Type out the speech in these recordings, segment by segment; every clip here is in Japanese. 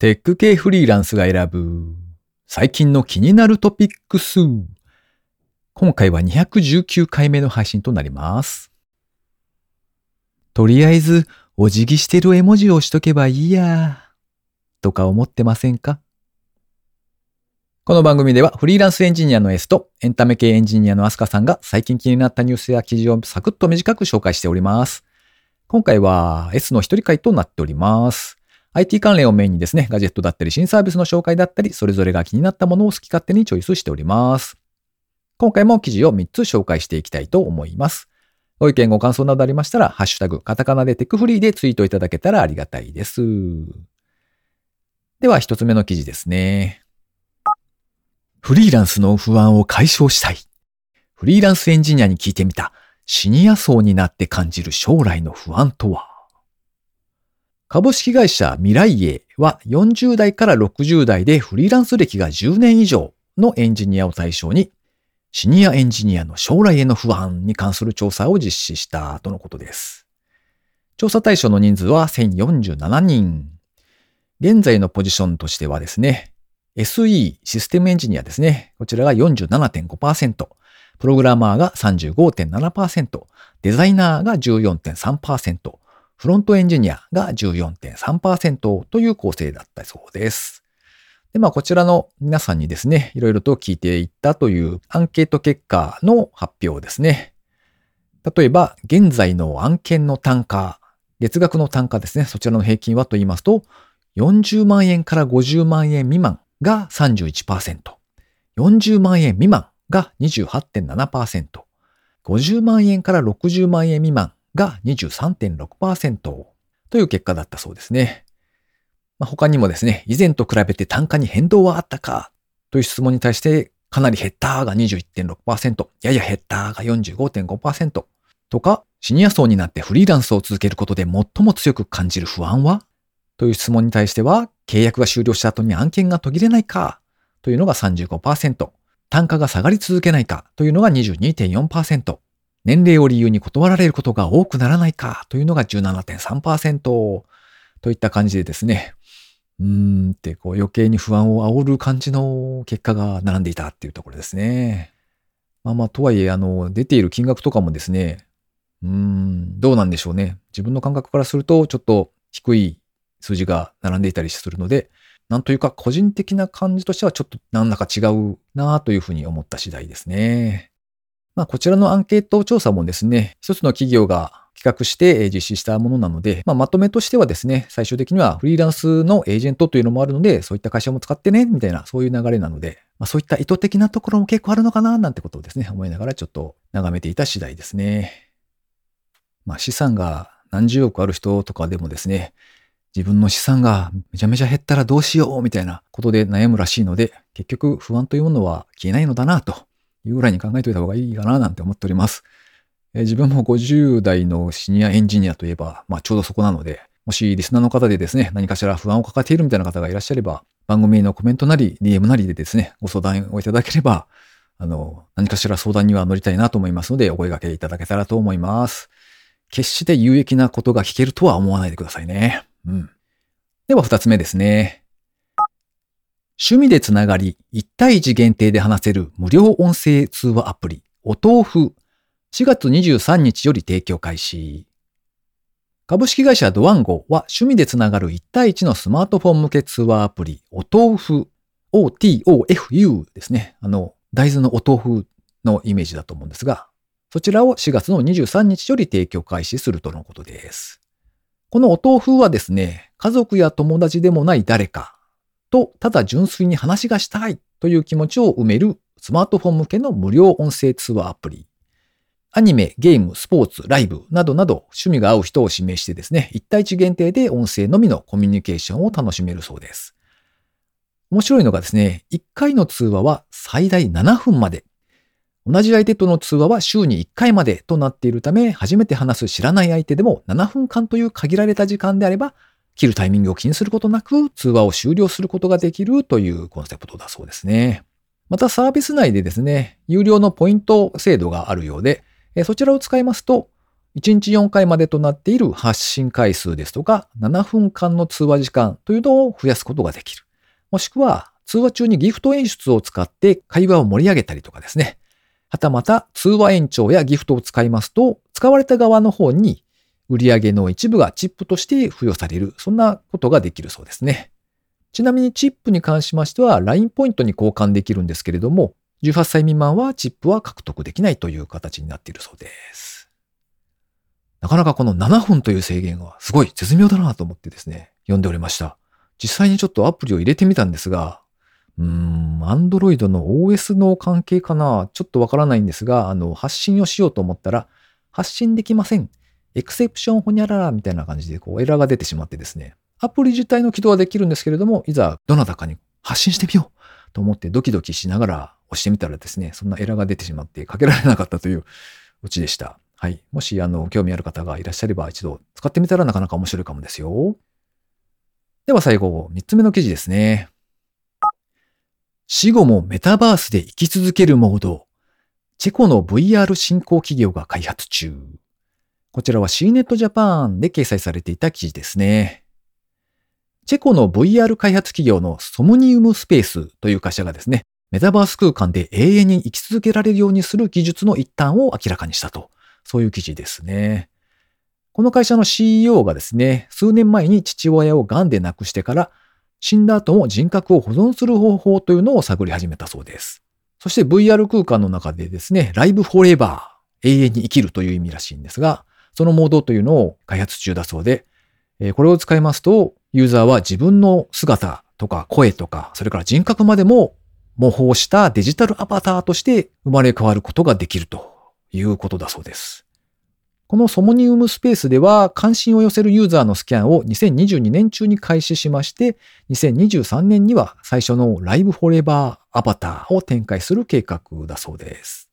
テック系フリーランスが選ぶ最近の気になるトピックス。今回は219回目の配信となります。とりあえず、お辞儀してる絵文字をしとけばいいや。とか思ってませんか？この番組ではフリーランスエンジニアの S とエンタメ系エンジニアのアスカさんが最近気になったニュースや記事をサクッと短く紹介しております。今回は S の一人会となっております。IT 関連をメインにですね、ガジェットだったり新サービスの紹介だったり、それぞれが気になったものを好き勝手にチョイスしております。今回も記事を3つ紹介していきたいと思います。ご意見ご感想などありましたら、ハッシュタグ、カタカナでテックフリーでツイートいただけたらありがたいです。では、一つ目の記事ですね。フリーランスの不安を解消したい。フリーランスエンジニアに聞いてみた。シニア層になって感じる将来の不安とは？株式会社未来栄は40代から60代でフリーランス歴が10年以上のエンジニアを対象に、シニアエンジニアの将来への不安に関する調査を実施したとのことです。調査対象の人数は1047人。現在のポジションとしてはですね、SE システムエンジニアですね。こちらが47.5%、プログラマーが35.7%、デザイナーが14.3%、フロントエンジニアが14.3%という構成だったそうです。で、まあ、こちらの皆さんにですね、いろいろと聞いていったというアンケート結果の発表ですね。例えば、現在の案件の単価、月額の単価ですね、そちらの平均はと言いますと、40万円から50万円未満が31%、40万円未満が28.7%、50万円から60万円未満が23.6%という結果だったそうですね。まあ、他にもですね、以前と比べて単価に変動はあったかという質問に対してかなり減ったが21.6%、やや減ったが45.5%とか、シニア層になってフリーランスを続けることで最も強く感じる不安はという質問に対しては、契約が終了した後に案件が途切れないかというのが35%、単価が下がり続けないかというのが22.4%、年齢を理由に断られることが多くならないかというのが17.3%といった感じでですね、うーんってこう余計に不安を煽る感じの結果が並んでいたっていうところですね。まあまあ、とはいえ、あの、出ている金額とかもですね、うーん、どうなんでしょうね。自分の感覚からすると、ちょっと低い数字が並んでいたりするので、なんというか個人的な感じとしてはちょっとなんだか違うなというふうに思った次第ですね。まあ、こちらのアンケート調査もですね、一つの企業が企画して実施したものなので、まあ、まとめとしてはですね、最終的にはフリーランスのエージェントというのもあるので、そういった会社も使ってね、みたいな、そういう流れなので、まあ、そういった意図的なところも結構あるのかな、なんてことをですね、思いながらちょっと眺めていた次第ですね。まあ、資産が何十億ある人とかでもですね、自分の資産がめちゃめちゃ減ったらどうしようみたいなことで悩むらしいので、結局不安というものは消えないのだなというぐらいに考えておいた方がいいかななんて思っております。え自分も50代のシニアエンジニアといえば、まあちょうどそこなので、もしリスナーの方でですね、何かしら不安を抱えているみたいな方がいらっしゃれば、番組のコメントなり、DM なりでですね、ご相談をいただければ、あの、何かしら相談には乗りたいなと思いますので、お声掛けいただけたらと思います。決して有益なことが聞けるとは思わないでくださいね。うん。では二つ目ですね。趣味でつながり、1対1限定で話せる無料音声通話アプリ、お豆腐、4月23日より提供開始。株式会社ドワンゴは趣味でつながる1対1のスマートフォン向け通話アプリ、お豆腐、OTOFU ですね。あの、大豆のお豆腐のイメージだと思うんですが、そちらを4月の23日より提供開始するとのことです。このお豆腐はですね、家族や友達でもない誰か、と、ただ純粋に話がしたいという気持ちを埋めるスマートフォン向けの無料音声通話アプリ。アニメ、ゲーム、スポーツ、ライブなどなど趣味が合う人を指名してですね、1対1限定で音声のみのコミュニケーションを楽しめるそうです。面白いのがですね、1回の通話は最大7分まで。同じ相手との通話は週に1回までとなっているため、初めて話す知らない相手でも7分間という限られた時間であれば切るタイミングを気にすることなく通話を終了することができるというコンセプトだそうですね。またサービス内でですね、有料のポイント制度があるようで、そちらを使いますと、1日4回までとなっている発信回数ですとか、7分間の通話時間というのを増やすことができる。もしくは、通話中にギフト演出を使って会話を盛り上げたりとかですね。はたまた、通話延長やギフトを使いますと、使われた側の方に売上の一部がチップとして付与される。そんなことができるそうですね。ちなみにチップに関しましては LINE ポイントに交換できるんですけれども、18歳未満はチップは獲得できないという形になっているそうです。なかなかこの7分という制限はすごい絶妙だなと思ってですね、読んでおりました。実際にちょっとアプリを入れてみたんですが、うーん、Android の OS の関係かなちょっとわからないんですが、あの、発信をしようと思ったら、発信できません。エクセプションホニャララみたいな感じでこうエラーが出てしまってですね、アプリ自体の起動はできるんですけれども、いざどなたかに発信してみようと思ってドキドキしながら押してみたらですね、そんなエラーが出てしまってかけられなかったといううちでした。はい。もし、あの、興味ある方がいらっしゃれば一度使ってみたらなかなか面白いかもですよ。では最後、三つ目の記事ですね。死後もメタバースで生き続けるモード。チェコの VR 新興企業が開発中。こちらは CNET Japan で掲載されていた記事ですね。チェコの VR 開発企業のソムニウムスペースという会社がですね、メタバース空間で永遠に生き続けられるようにする技術の一端を明らかにしたと。そういう記事ですね。この会社の CEO がですね、数年前に父親を癌で亡くしてから、死んだ後も人格を保存する方法というのを探り始めたそうです。そして VR 空間の中でですね、ライブフォーエバー、永遠に生きるという意味らしいんですが、そのモードというのを開発中だそうで、これを使いますと、ユーザーは自分の姿とか声とか、それから人格までも模倣したデジタルアバターとして生まれ変わることができるということだそうです。このソモニウムスペースでは関心を寄せるユーザーのスキャンを2022年中に開始しまして、2023年には最初のライブフォレバーアバターを展開する計画だそうです。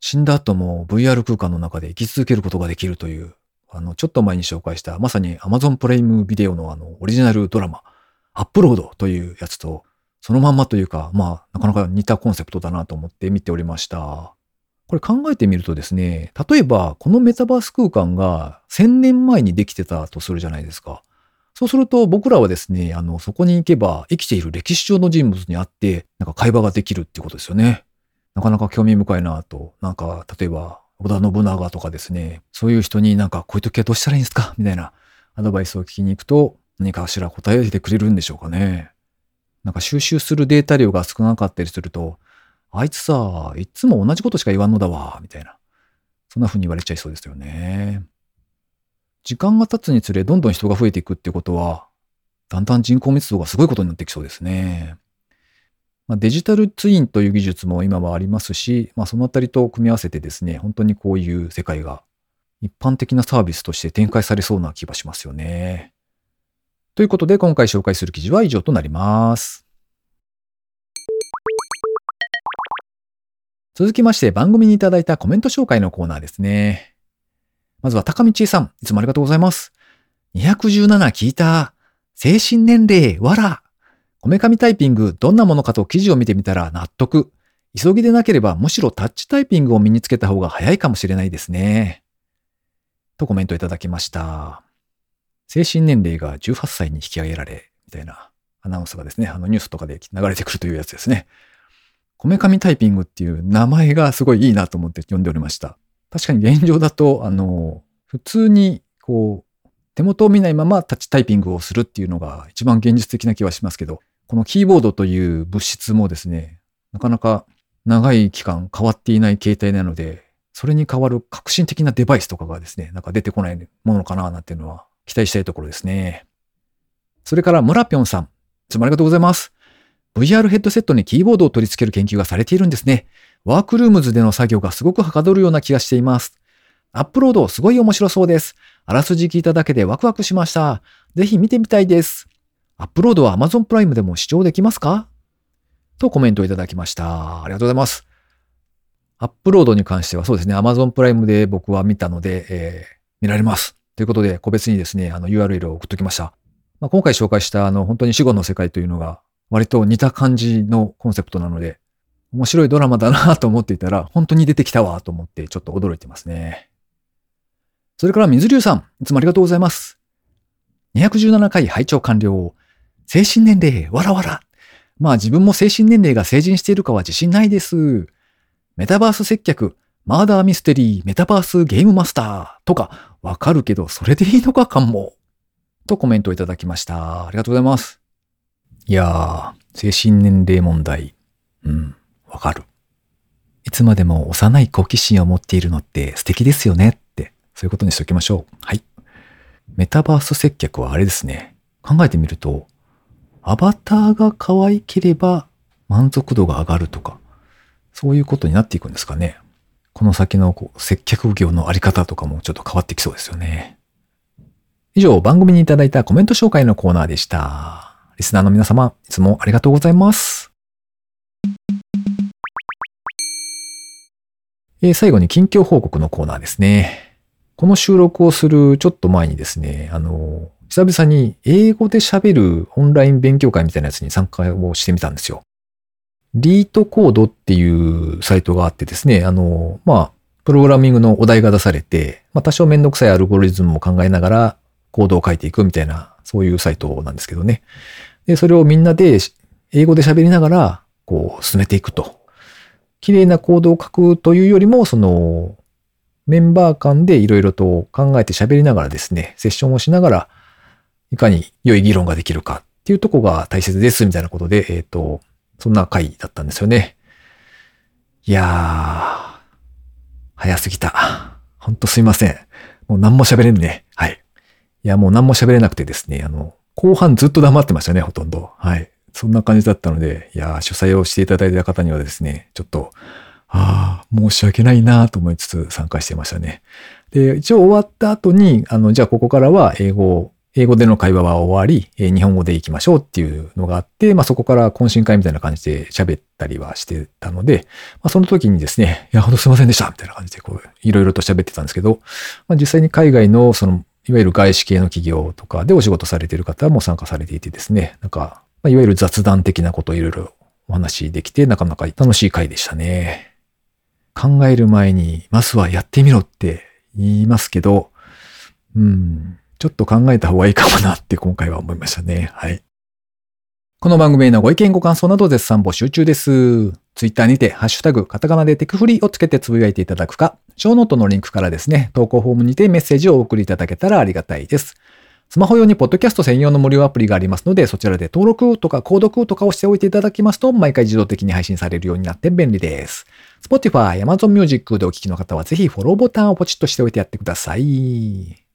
死んだ後も VR 空間の中で生き続けることができるという、あの、ちょっと前に紹介したまさに Amazon プライムビデオのあの、オリジナルドラマ、アップロードというやつと、そのまんまというか、まあ、なかなか似たコンセプトだなと思って見ておりました。これ考えてみるとですね、例えばこのメタバース空間が1000年前にできてたとするじゃないですか。そうすると僕らはですね、あの、そこに行けば生きている歴史上の人物に会って、なんか会話ができるってことですよね。なかなか興味深いなと、なんか、例えば、織田信長とかですね、そういう人になんか、こういう時はどうしたらいいんですか？みたいなアドバイスを聞きに行くと、何かしら答えてくれるんでしょうかね。なんか収集するデータ量が少なかったりすると、あいつさ、いつも同じことしか言わんのだわ、みたいな。そんな風に言われちゃいそうですよね。時間が経つにつれどんどん人が増えていくってことは、だんだん人口密度がすごいことになってきそうですね。まあ、デジタルツインという技術も今はありますし、まあ、そのあたりと組み合わせてですね、本当にこういう世界が一般的なサービスとして展開されそうな気がしますよね。ということで今回紹介する記事は以上となります。続きまして番組にいただいたコメント紹介のコーナーですね。まずは高道さん、いつもありがとうございます。217聞いた。精神年齢、わら。こめかみタイピングどんなものかと記事を見てみたら納得。急ぎでなければむしろタッチタイピングを身につけた方が早いかもしれないですね。とコメントいただきました。精神年齢が18歳に引き上げられ、みたいなアナウンスがですね、あのニュースとかで流れてくるというやつですね。こめかみタイピングっていう名前がすごいいいなと思って読んでおりました。確かに現状だと、あの、普通にこう、手元を見ないままタッチタイピングをするっていうのが一番現実的な気はしますけど、このキーボードという物質もですね、なかなか長い期間変わっていない形態なので、それに代わる革新的なデバイスとかがですね、なんか出てこないものかななんていうのは期待したいところですね。それから村ぴょんさん、いつもありがとうございます。VR ヘッドセットにキーボードを取り付ける研究がされているんですね。ワークルームズでの作業がすごくはかどるような気がしています。アップロードすごい面白そうです。あらすじ聞いただけでワクワクしました。ぜひ見てみたいです。アップロードは Amazon プライムでも視聴できますか？とコメントをいただきました。ありがとうございます。アップロードに関してはそうですね、Amazon プライムで僕は見たので、えー、見られます。ということで、個別にですね、あの URL を送っときました。まあ、今回紹介したあの本当に死後の世界というのが割と似た感じのコンセプトなので、面白いドラマだなと思っていたら、本当に出てきたわと思ってちょっと驚いてますね。それから水流さん、いつもありがとうございます。217回拝聴完了。精神年齢、わらわら。まあ自分も精神年齢が成人しているかは自信ないです。メタバース接客、マーダーミステリー、メタバースゲームマスターとか、わかるけど、それでいいのかかも。とコメントをいただきました。ありがとうございます。いやー、精神年齢問題。うん、わかる。いつまでも幼い好奇心を持っているのって素敵ですよねって、そういうことにしておきましょう。はい。メタバース接客はあれですね。考えてみると、アバターが可愛ければ満足度が上がるとか、そういうことになっていくんですかね。この先のこう接客業のあり方とかもちょっと変わってきそうですよね。以上、番組にいただいたコメント紹介のコーナーでした。リスナーの皆様、いつもありがとうございます。えー、最後に近況報告のコーナーですね。この収録をするちょっと前にですね、あの、久々に英語で喋るオンライン勉強会みたいなやつに参加をしてみたんですよ。リートコードっていうサイトがあってですね、あの、まあ、プログラミングのお題が出されて、まあ、多少めんどくさいアルゴリズムを考えながらコードを書いていくみたいな、そういうサイトなんですけどね。で、それをみんなで英語で喋りながら、こう、進めていくと。綺麗なコードを書くというよりも、その、メンバー間でいろいろと考えて喋りながらですね、セッションをしながら、いかに良い議論ができるかっていうとこが大切ですみたいなことで、えっ、ー、と、そんな回だったんですよね。いやー、早すぎた。ほんとすいません。もう何も喋れんね。はい。いや、もう何も喋れなくてですね、あの、後半ずっと黙ってましたね、ほとんど。はい。そんな感じだったので、いや、主催をしていただいた方にはですね、ちょっと、ああ、申し訳ないなと思いつつ参加してましたね。で、一応終わった後に、あの、じゃあここからは英語、英語での会話は終わり、日本語で行きましょうっていうのがあって、まあそこから懇親会みたいな感じで喋ったりはしてたので、まあその時にですね、いや、ほんとすいませんでしたみたいな感じでこう、いろいろと喋ってたんですけど、まあ実際に海外のその、いわゆる外資系の企業とかでお仕事されている方も参加されていてですね、なんか、まあ、いわゆる雑談的なことをいろいろお話できて、なかなか楽しい回でしたね。考える前に、まずはやってみろって言いますけど、うん、ちょっと考えた方がいいかもなって今回は思いましたね。はい。この番組へのご意見ご感想など絶賛募集中です。ツイッターにて、ハッシュタグ、カタカナでテクフリーをつけてつぶやいていただくか、ショーノートのリンクからですね、投稿フォームにてメッセージをお送りいただけたらありがたいです。スマホ用にポッドキャスト専用の無料アプリがありますので、そちらで登録とか購読とかをしておいていただきますと、毎回自動的に配信されるようになって便利です。Spotify、Amazon Music でお聞きの方はぜひフォローボタンをポチッとしておいてやってください。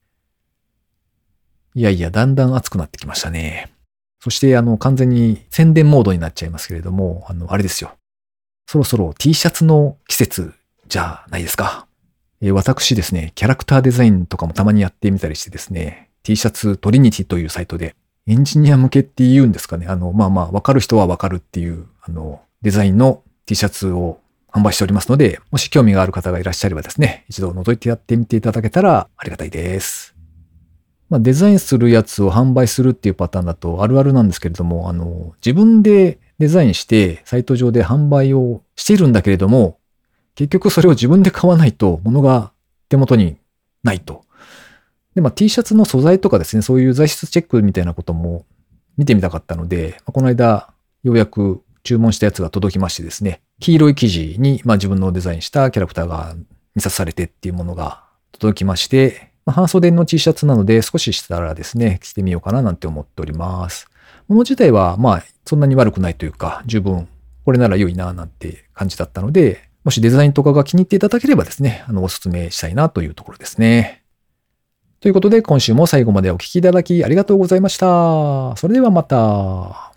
いやいや、だんだん暑くなってきましたね。そして、あの、完全に宣伝モードになっちゃいますけれども、あの、あれですよ。そろそろ T シャツの季節じゃないですか。え、私ですね、キャラクターデザインとかもたまにやってみたりしてですね、T シャツトリニティというサイトで、エンジニア向けって言うんですかね。あの、まあまあ、わかる人はわかるっていう、あの、デザインの T シャツを販売しておりますので、もし興味がある方がいらっしゃればですね、一度覗いてやってみていただけたらありがたいです。まあ、デザインするやつを販売するっていうパターンだとあるあるなんですけれども、あの、自分でデザインしてサイト上で販売をしているんだけれども、結局それを自分で買わないと物が手元にないと。で、まあ T シャツの素材とかですね、そういう材質チェックみたいなことも見てみたかったので、まあ、この間、ようやく注文したやつが届きましてですね、黄色い生地に、まあ自分のデザインしたキャラクターが印刷されてっていうものが届きまして、まあ、半袖の T シャツなので少ししたらですね、着てみようかななんて思っております。もの自体はまあそんなに悪くないというか、十分これなら良いななんて感じだったので、もしデザインとかが気に入っていただければですね、あの、お勧めしたいなというところですね。ということで、今週も最後までお聴きいただきありがとうございました。それではまた。